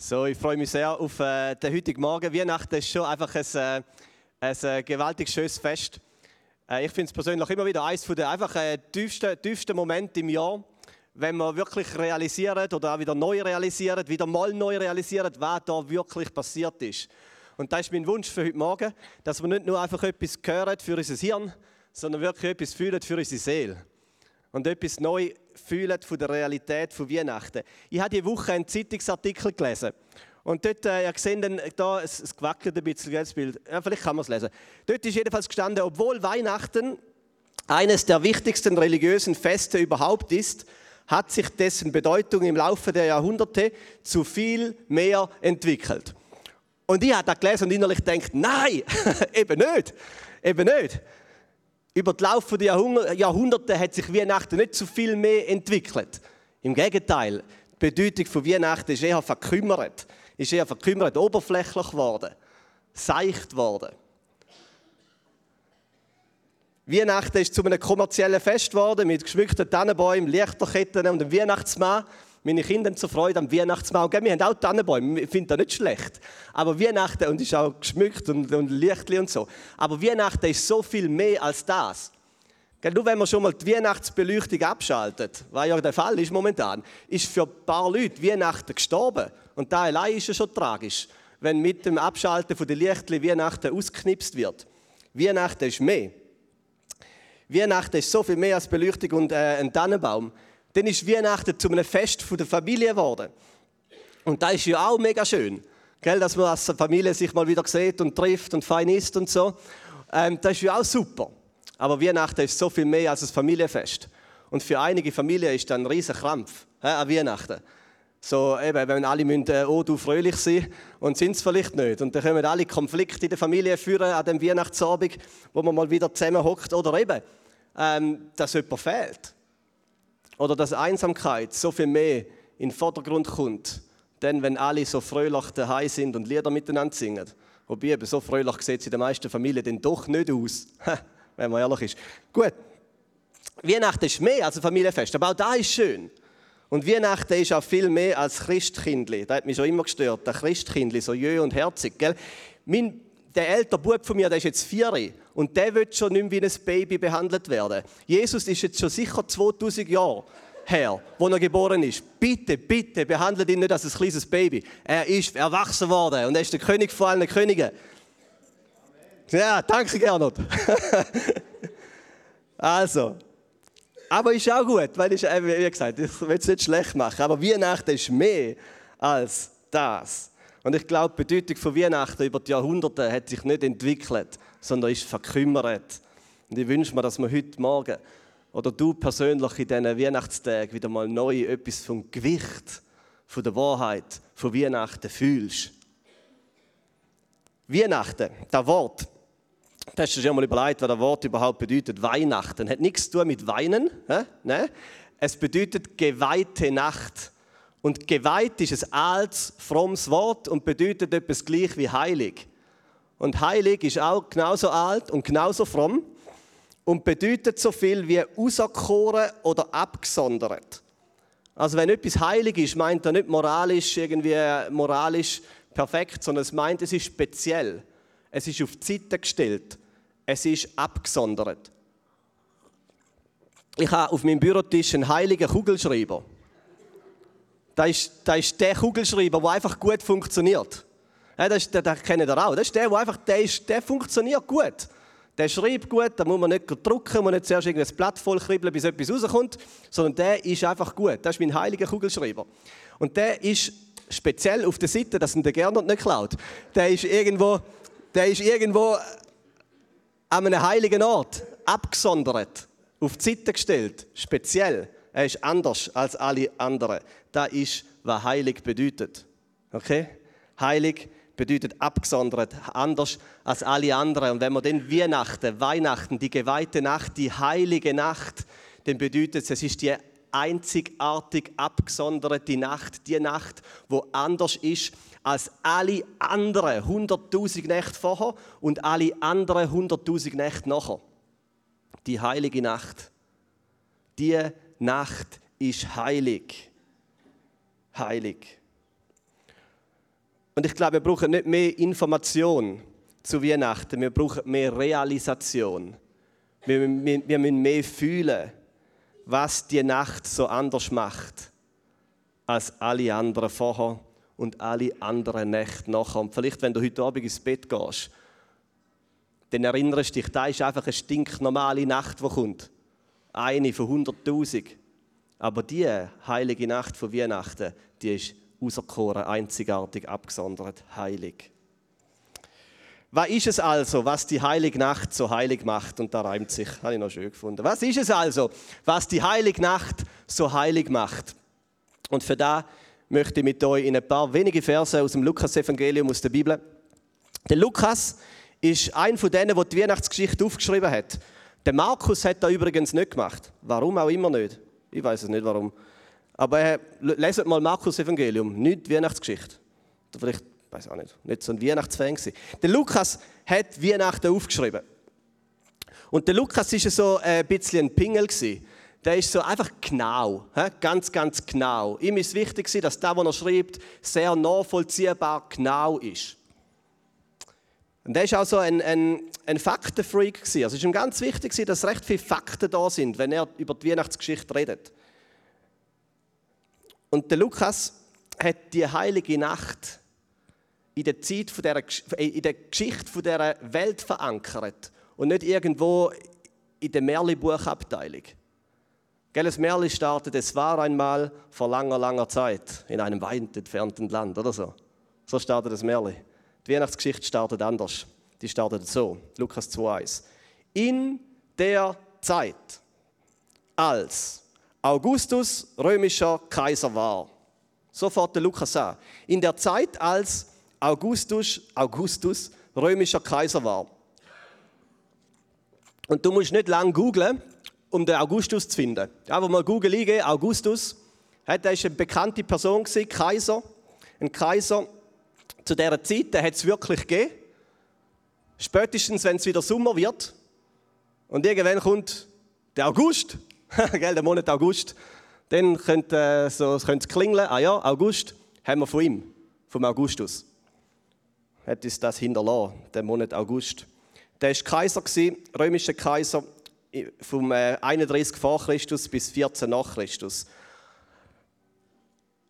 So, ich freue mich sehr auf äh, den heutigen Morgen. Weihnachten ist schon einfach ein, äh, ein äh, gewaltig schönes Fest. Äh, ich finde es persönlich immer wieder eines der einfach äh, tiefsten, tiefsten Momente im Jahr, wenn man wirklich realisiert oder auch wieder neu realisiert, wieder mal neu realisiert, was da wirklich passiert ist. Und das ist mein Wunsch für heute Morgen, dass wir nicht nur einfach etwas hören für unser Hirn, sondern wirklich etwas fühlen für unsere Seele. Und etwas neu fühlen von der Realität von Weihnachten. Ich habe diese Woche einen Zeitungsartikel gelesen. Und dort, äh, ihr seht dann, da, es, es gewackelt ein bisschen, das Bild. Ja, vielleicht kann man es lesen. Dort ist jedenfalls gestanden, obwohl Weihnachten eines der wichtigsten religiösen Feste überhaupt ist, hat sich dessen Bedeutung im Laufe der Jahrhunderte zu viel mehr entwickelt. Und ich habe das gelesen und innerlich gedacht, nein, eben nicht, eben nicht. Über den Lauf der Jahrhunderte hat sich Weihnachten nicht so viel mehr entwickelt. Im Gegenteil, die Bedeutung von Weihnachten ist eher verkümmert, ist eher verkümmert, oberflächlich geworden, seicht geworden. Weihnachten ist zu einem kommerziellen Fest geworden mit geschmückten Tannenbäumen, Lichterketten und einem Weihnachtsmann meine Kinder zur Freude am Weihnachtsmahl. Wir haben auch Tannenbäume, ich finde das nicht schlecht. Aber Weihnachten, und ist auch geschmückt und, und Lichtli und so. Aber Weihnachten ist so viel mehr als das. Nur wenn man schon mal die Weihnachtsbeleuchtung abschaltet, was ja der Fall ist momentan, ist für ein paar Leute Weihnachten gestorben. Und da allein ist es schon tragisch, wenn mit dem Abschalten der Lichtli Weihnachten ausgeknipst wird. Weihnachten ist mehr. Weihnachten ist so viel mehr als Beleuchtung und äh, ein Tannenbaum dann ist Weihnachten zu einem Fest der Familie geworden. Und das ist ja auch mega schön, gell, dass man als Familie sich mal wieder sieht und trifft und fein isst und so. Ähm, das ist ja auch super. Aber Weihnachten ist so viel mehr als ein Familienfest. Und für einige Familien ist das ein riesen Krampf äh, an Weihnachten. So, eben, wenn alle müssen, äh, oh, du fröhlich sein und sind es vielleicht nicht. Und dann kommen alle Konflikte in der Familie führen an dem Weihnachtsabend, wo man mal wieder zusammen hockt. Oder eben, ähm, dass jemand fehlt. Oder dass Einsamkeit so viel mehr in den Vordergrund kommt, denn wenn alle so fröhlich daheim sind und Lieder miteinander singen. Wobei eben so fröhlich sieht es in den meisten Familien dann doch nicht aus, wenn man ehrlich ist. Gut, Weihnachten ist mehr als ein Familienfest, aber auch da ist schön. Und Weihnachten ist auch viel mehr als Christkindli. Das hat mich schon immer gestört, der Christkindli, so jö und herzig. Gell? Mein, der ältere Bub von mir, der ist jetzt vier und der wird schon nicht mehr wie ein Baby behandelt werden. Jesus ist jetzt schon sicher 2000 Jahre her, wo er geboren ist. Bitte, bitte, behandelt ihn nicht als ein kleines Baby. Er ist erwachsen worden und er ist der König vor allen Königen. Ja, danke Gernot. also, aber ist auch gut, weil ich, wie gesagt, ich will es nicht schlecht machen, aber Weihnachten ist mehr als das. Und ich glaube, die Bedeutung von Weihnachten über die Jahrhunderte hat sich nicht entwickelt sondern ist verkümmert. Und ich wünsche mir, dass wir heute Morgen oder du persönlich in diesen Weihnachtstagen wieder mal neu etwas vom Gewicht, von der Wahrheit, von Weihnachten fühlst. Weihnachten, das Wort, das hast du dir mal überlegt, was das Wort überhaupt bedeutet. Weihnachten hat nichts zu tun mit Weinen. Nein. Es bedeutet geweihte Nacht. Und geweiht ist ein altes, frommes Wort und bedeutet etwas gleich wie heilig. Und heilig ist auch genauso alt und genauso fromm und bedeutet so viel wie auserkoren oder abgesondert. Also wenn etwas heilig ist, meint er nicht moralisch irgendwie moralisch perfekt, sondern es meint, es ist speziell. Es ist auf die Seite gestellt. Es ist abgesondert. Ich habe auf meinem Bürotisch einen heiligen Kugelschreiber. Das ist, das ist der Kugelschreiber, der einfach gut funktioniert. Das, den, den kennt ihr auch. Das ist der, der einfach, der, ist, der funktioniert gut. Der schreibt gut, da muss man nicht drucken, muss nicht zuerst ein Blatt voll kribbeln, bis etwas rauskommt, sondern der ist einfach gut. Das ist mein heiliger Kugelschreiber. Und der ist speziell auf der Seite, dass ihn der Gernot nicht klaut. Der ist irgendwo, der ist irgendwo an einem heiligen Ort, abgesondert, auf die Seite gestellt, speziell. Er ist anders als alle anderen. Das ist, was heilig bedeutet. Okay? Heilig bedeutet abgesondert, anders als alle anderen. Und wenn man dann Weihnachten, Weihnachten, die geweihte Nacht, die heilige Nacht, dann bedeutet es, es ist die einzigartig abgesonderte Nacht, die Nacht, wo anders ist als alle anderen 100.000 Nächte vorher und alle anderen 100.000 Nächte nachher. Die heilige Nacht. Die Nacht ist heilig. Heilig. Und ich glaube, wir brauchen nicht mehr Information zu Weihnachten, wir brauchen mehr Realisation. Wir, wir, wir müssen mehr fühlen, was die Nacht so anders macht als alle anderen vorher und alle anderen Nächte nachher. Und vielleicht, wenn du heute Abend ins Bett gehst, dann erinnerst du dich, da ist einfach eine stinknormale Nacht, die kommt. Eine von 100.000. Aber die heilige Nacht von Weihnachten, die ist auserkoren, einzigartig, abgesondert, heilig. Was ist es also, was die heilige Nacht so heilig macht? Und da reimt sich, habe ich noch schön gefunden. Was ist es also, was die heilige Nacht so heilig macht? Und für da möchte ich mit euch in ein paar wenige Verse aus dem Lukas-Evangelium aus der Bibel. Der Lukas ist ein von denen, der die Weihnachtsgeschichte aufgeschrieben hat. Der Markus hat da übrigens nicht gemacht. Warum auch immer nicht. Ich weiß es nicht warum. Aber äh, leset mal Markus Evangelium, nicht Weihnachtsgeschichte. Oder vielleicht, weiß auch nicht, nicht so ein Weihnachtsfan gewesen. Der Lukas hat Weihnachten aufgeschrieben. Und der Lukas ist so ein bisschen ein Pingel gewesen. Der ist so einfach genau, ganz, ganz genau. Ihm ist wichtig, dass das, was er schreibt, sehr nachvollziehbar genau ist. Und er war auch so ein, ein, ein Faktenfreak. Also es ist ihm ganz wichtig, dass recht viele Fakten da sind, wenn er über die Weihnachtsgeschichte redet. Und der Lukas hat die heilige Nacht in der, Zeit von der, in der Geschichte dieser Welt verankert und nicht irgendwo in der Märli-Buchabteilung. Das Märli startet, es war einmal vor langer, langer Zeit in einem weit entfernten Land oder so. So startet das Märli. Die Weihnachtsgeschichte startet anders. Die startet so, Lukas 2,1. In der Zeit, als Augustus römischer Kaiser war. So fährt der Lukas an. In der Zeit, als Augustus, Augustus römischer Kaiser war. Und du musst nicht lange googlen, um den Augustus zu finden. Wo man Google eingeben, Augustus, der war eine bekannte Person, Kaiser. Ein Kaiser zu dieser Zeit, hat es wirklich gegeben. Spätestens, wenn es wieder Sommer wird. Und irgendwann kommt der August, der Monat August. Dann könnte äh, so, es klingeln, ah ja, August haben wir von ihm, vom Augustus. Hat uns das hinterlassen, der Monat August. Der war Kaiser, römischer Kaiser, vom 31 äh, vor Christus bis 14 nach Christus.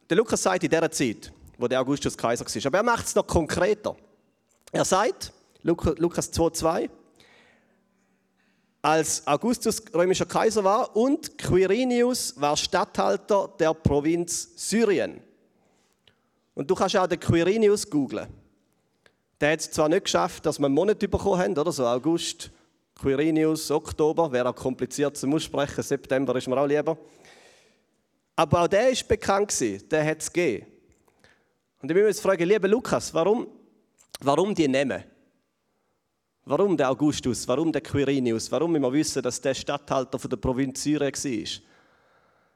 Der Lukas sagt in dieser Zeit, wo der Augustus Kaiser war, aber er macht es noch konkreter. Er sagt, Lukas 2,2, als Augustus römischer Kaiser war und Quirinius war Statthalter der Provinz Syrien. Und du kannst auch den Quirinius googlen. Der hat es zwar nicht geschafft, dass wir einen Monat bekommen haben, oder so August, Quirinius, Oktober, wäre auch kompliziert zum Aussprechen, September ist mir auch lieber. Aber auch der ist bekannt gewesen, der hat es gegeben. Und ich will uns fragen, lieber Lukas, warum, warum die nehmen? Warum der Augustus? Warum der Quirinius? Warum wir wissen, dass der Statthalter von der Provinz Syrien war?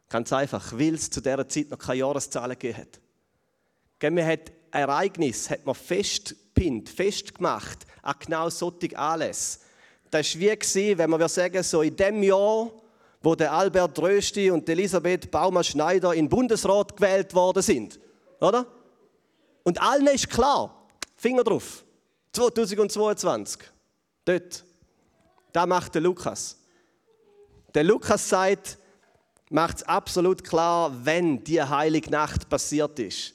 Ganz einfach, weil es zu dieser Zeit noch keine Jahreszahlen gegeben hat. Man hat Ereignis hat man festpinnt, festgemacht an genau solche Anlässe. Das war wie, wenn man sagen so in dem Jahr, wo der Albert Rösti und Elisabeth Baumer-Schneider in Bundesrat gewählt worden sind. Oder? Und allen ist klar, Finger drauf, 2022. Dort. Da macht der Lukas. Der Lukas sagt, macht es absolut klar, wenn die heilige Nacht passiert ist.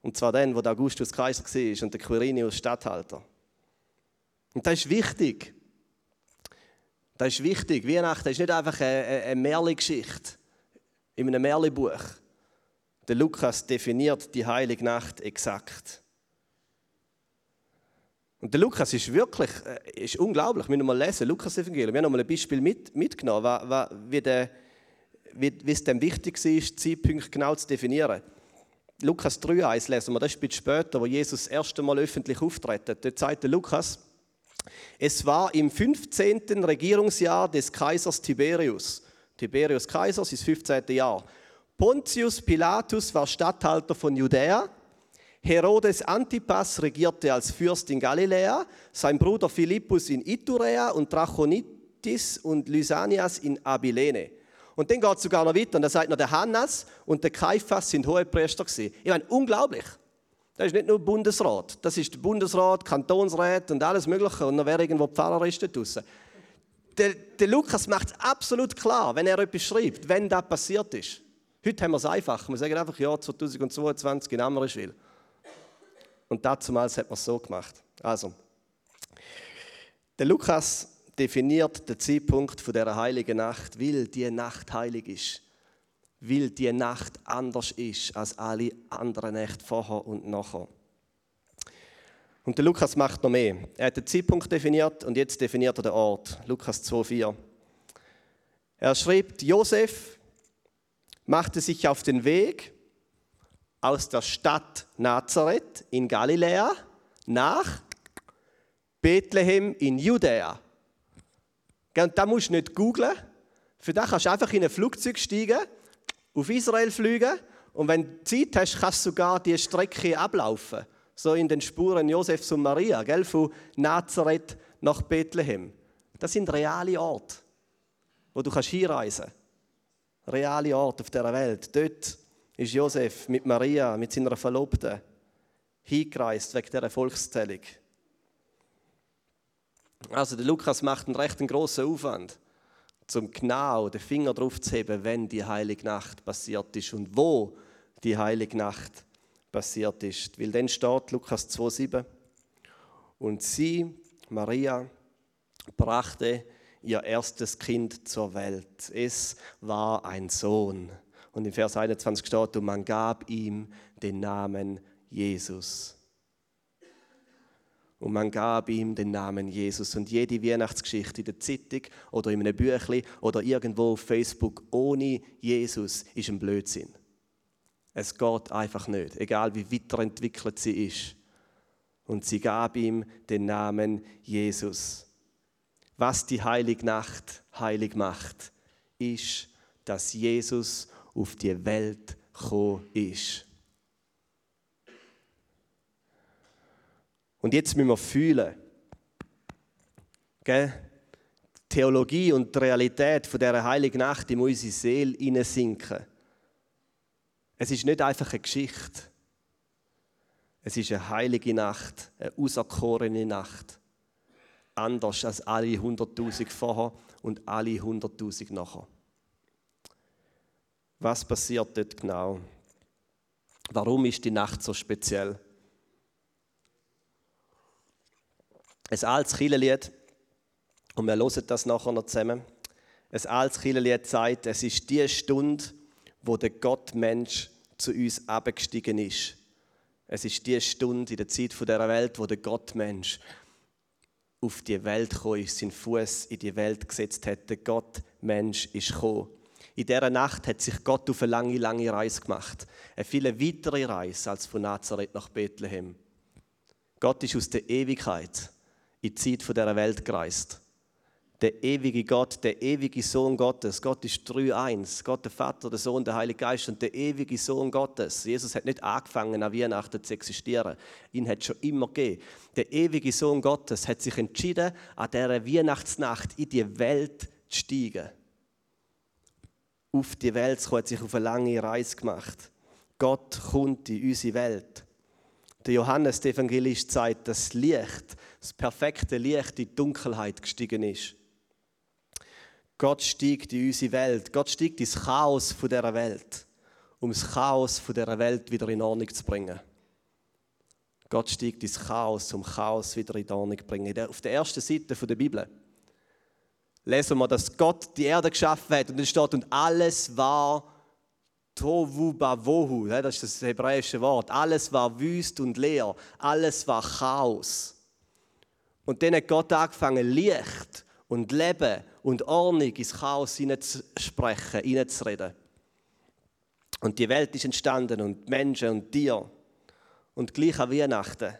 Und zwar dann, wo der Augustus Kaiser war und der Quirinius Statthalter. Und das ist wichtig. Das ist wichtig. Weihnachten ist nicht einfach eine, eine Märli-Geschichte in einem Märli-Buch. Der Lukas definiert die heilige Nacht exakt. Und der Lukas ist wirklich äh, ist unglaublich. Wir müssen mal lesen, Lukas Evangelium. Wir haben noch mal ein Beispiel mit, mitgenommen, wie, der, wie, wie es dem wichtig ist, Zeitpunkte genau zu definieren. Lukas 3,1 lesen wir, das ist ein bisschen später, wo Jesus das erste Mal öffentlich auftritt. Dort sagt der Lukas, es war im 15. Regierungsjahr des Kaisers Tiberius. Tiberius Kaiser, sein 15. Jahr. Pontius Pilatus war Statthalter von Judäa Herodes Antipas regierte als Fürst in Galiläa, sein Bruder Philippus in Iturea und Trachonitis und Lysanias in Abilene. Und dann geht es sogar noch weiter und da sagt noch der Hannas und der Kaiphas sind Hohepriester gewesen. Ich meine, unglaublich. Das ist nicht nur Bundesrat, das ist Bundesrat, Kantonsrat und alles Mögliche. Und dann wäre irgendwo Pfarrer ist da. Der, der Lukas macht es absolut klar, wenn er etwas schreibt, wenn das passiert ist. Heute haben wir es einfach. Wir sagen einfach, ja, 2022 in Amrischwil. Und damals hat man es so gemacht. Also, der Lukas definiert den Zeitpunkt von dieser heiligen Nacht, weil die Nacht heilig ist weil die Nacht anders ist als alle anderen Nächte vorher und nachher. Und der Lukas macht noch mehr. Er hat den Zeitpunkt definiert und jetzt definiert er den Ort. Lukas 2,4. Er schreibt, Josef machte sich auf den Weg aus der Stadt Nazareth in Galiläa nach Bethlehem in Judäa. Da musst du nicht googlen. Für das kannst du einfach in ein Flugzeug steigen auf Israel fliegen und wenn du Zeit hast, kannst du sogar die Strecke ablaufen. So in den Spuren Josefs und Maria, gell? von Nazareth nach Bethlehem. Das sind reale Orte, wo du hinreisen kannst. Reale Orte auf dieser Welt. Dort ist Josef mit Maria, mit seiner Verlobten, hingereist wegen dieser Volkszählung. Also der Lukas macht einen recht grossen Aufwand zum genau den Finger drauf zu heben, wenn die heilige Nacht passiert ist und wo die heilige Nacht passiert ist. Weil dann steht Lukas 2,7 und sie, Maria, brachte ihr erstes Kind zur Welt. Es war ein Sohn. Und im Vers 21 steht, und man gab ihm den Namen Jesus und man gab ihm den Namen Jesus. Und jede Weihnachtsgeschichte in der Zeitung oder in einem Büchlein oder irgendwo auf Facebook ohne Jesus ist ein Blödsinn. Es geht einfach nicht, egal wie weiterentwickelt sie ist. Und sie gab ihm den Namen Jesus. Was die Heilige Nacht heilig macht, ist, dass Jesus auf die Welt gekommen ist. Und jetzt müssen wir fühlen. Gell? Die Theologie und die Realität von dieser heiligen Nacht in unsere Seele hineinsinken. Es ist nicht einfach eine Geschichte. Es ist eine heilige Nacht, eine auserkorene Nacht. Anders als alle hunderttausend vorher und alle hunderttausend nachher. Was passiert dort genau? Warum ist die Nacht so speziell? ein altes Kirchenlied, und wir hören das nachher noch zusammen. Ein altes Kirchenlied sagt, es ist die Stunde, wo der Gottmensch zu uns abgestiegen ist. Es ist die Stunde in der Zeit dieser Welt, wo der Gottmensch auf die Welt gekommen ist, seinen Fuß in die Welt gesetzt hat. Der Gottmensch ist gekommen. In dieser Nacht hat sich Gott auf eine lange, lange Reise gemacht. Eine viel weitere Reise als von Nazareth nach Bethlehem. Gott ist aus der Ewigkeit in die Zeit dieser Welt gereist. Der ewige Gott, der ewige Sohn Gottes. Gott ist 3-1. Gott, der Vater, der Sohn, der Heilige Geist und der ewige Sohn Gottes. Jesus hat nicht angefangen, an Weihnachten zu existieren. Ihn hat es schon immer gegeben. Der ewige Sohn Gottes hat sich entschieden, an dieser Weihnachtsnacht in die Welt zu steigen. Auf die Welt zu kommen, hat sich auf eine lange Reise gemacht. Gott kommt in unsere Welt. Der Johannes, der Evangelist, sagt, das Licht, das perfekte Licht in die Dunkelheit gestiegen ist. Gott steigt in unsere Welt. Gott steigt ins Chaos von dieser Welt, um das Chaos von dieser Welt wieder in Ordnung zu bringen. Gott steigt ins Chaos, um Chaos wieder in Ordnung zu bringen. Auf der ersten Seite der Bibel lesen wir, dass Gott die Erde geschaffen hat und es steht, und alles war Tohu Bavohu, das ist das hebräische Wort. Alles war wüst und leer, alles war Chaos. Und dann hat Gott angefangen, Licht und Leben und Ordnung ins Chaos hineinzusprechen, hineinzureden. Und die Welt ist entstanden und Menschen und Tiere. Und gleich an Weihnachten.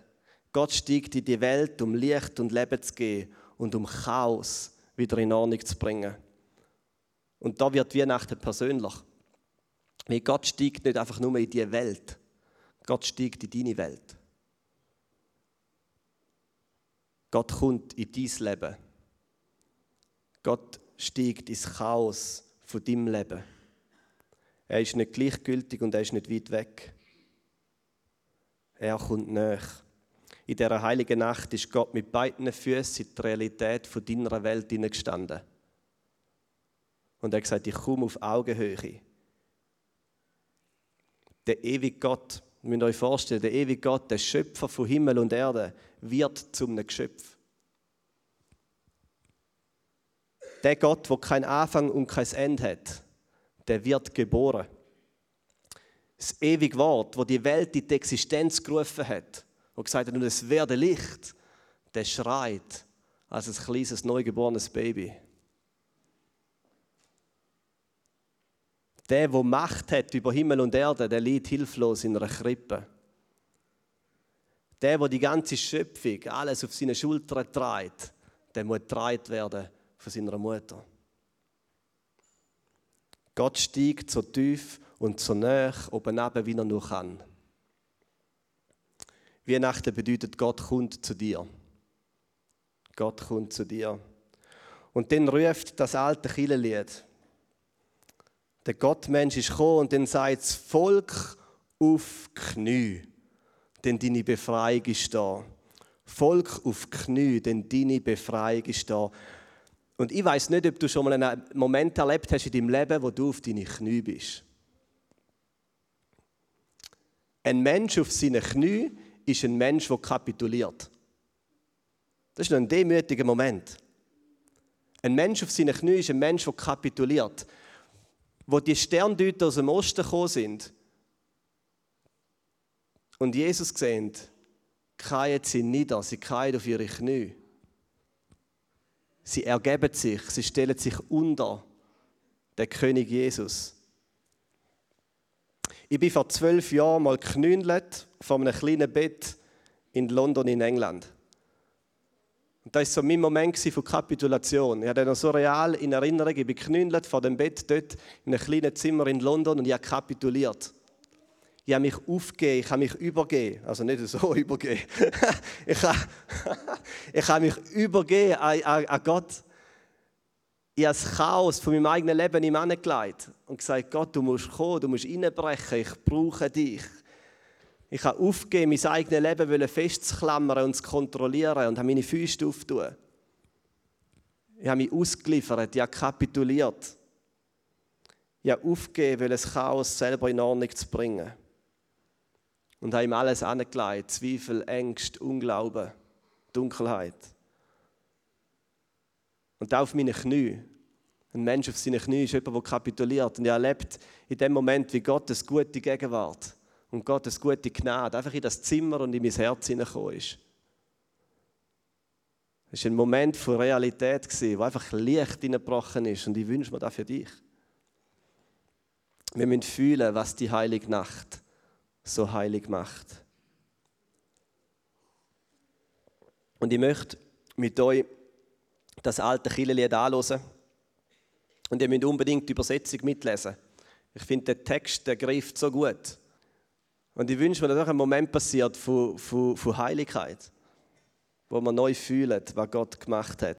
Gott steigt in die Welt, um Licht und Leben zu geben und um Chaos wieder in Ordnung zu bringen. Und da wird Weihnachten persönlich. Weil Gott steigt nicht einfach nur in die Welt. Gott steigt in deine Welt. Gott kommt in dein Leben. Gott steigt ins Chaos von deinem Leben. Er ist nicht gleichgültig und er ist nicht weit weg. Er kommt nach. In dieser heiligen Nacht ist Gott mit beiden Füßen in die Realität von deiner Welt hineingestanden. Und er hat gesagt, ich komme auf Augenhöhe. Der ewige Gott, ihr müsst euch vorstellen, der ewige Gott, der Schöpfer von Himmel und Erde, wird zum Geschöpf. Der Gott, der kein Anfang und kein Ende hat, der wird geboren. Das ewige Wort, wo die Welt in die Existenz gerufen hat und gesagt hat, und es werde Licht, der schreit als ein kleines, neugeborenes Baby. Der, der Macht hat über Himmel und Erde, der liegt hilflos in einer Krippe. Der, der die ganze Schöpfung, alles auf seine Schultern trägt, der muss getragen werden von seiner Mutter. Gott steigt so tief und so nah oben ab, wie er nur kann. Weihnachten bedeutet, Gott kommt zu dir. Gott kommt zu dir. Und dann ruft das alte Killelied. Der Gottmensch ist gekommen und dann sagt das Volk auf Knie, denn deine Befreiung ist da. Volk auf Knie, denn deine Befreiung ist da. Und ich weiß nicht, ob du schon mal einen Moment erlebt hast in deinem Leben, wo du auf deine Knie bist. Ein Mensch auf seinen Knie ist ein Mensch, der kapituliert. Das ist ein demütiger Moment. Ein Mensch auf seinen Knie ist ein Mensch, der kapituliert. Wo die Sterndeuter aus dem Osten gekommen sind und Jesus sehen, kreien sie nieder, sie kreien auf ihre Knie. Sie ergeben sich, sie stellen sich unter den König Jesus. Ich bin vor zwölf Jahren mal geknündelt von einem kleinen Bett in London in England. Und das war so mein Moment von Kapitulation. Ich habe noch so real in Erinnerung, ich bin geknündelt vor dem Bett dort in einem kleinen Zimmer in London und ich habe kapituliert ich habe mich aufgegeben, ich habe mich übergeben. Also nicht so übergeben. ich, habe, ich habe mich übergeben an, an, an Gott. Ich habe das Chaos von meinem eigenen Leben ihm angelegt und gesagt, Gott, du musst kommen, du musst reinbrechen, ich brauche dich. Ich habe aufgegeben, mein eigenes Leben festzuklammern und zu kontrollieren und habe meine Füße aufgetan. Ich habe mich ausgeliefert, ich habe kapituliert. Ich habe aufgegeben, das Chaos selber in Ordnung zu bringen und habe ihm alles angelegt: Zweifel, Ängste, Unglauben, Dunkelheit. Und auf meine Knie. Ein Mensch auf seinen Knie ist jemand, der kapituliert. Und er erlebt in dem Moment, wie Gottes gute Gegenwart und Gottes gute Gnade einfach in das Zimmer und in mein Herz hineingekommen ist. Es war ein Moment von Realität, wo einfach Licht hineingebrochen ist. Und ich wünsche mir das für dich. Wir müssen fühlen, was die heilige Nacht ist so heilig macht. Und ich möchte mit euch das alte Kirchenlied anhören. Und ihr müsst unbedingt die Übersetzung mitlesen. Ich finde, der Text der greift so gut. Und ich wünsche mir, dass auch ein Moment passiert von, von, von Heiligkeit, wo man neu fühlt, was Gott gemacht hat.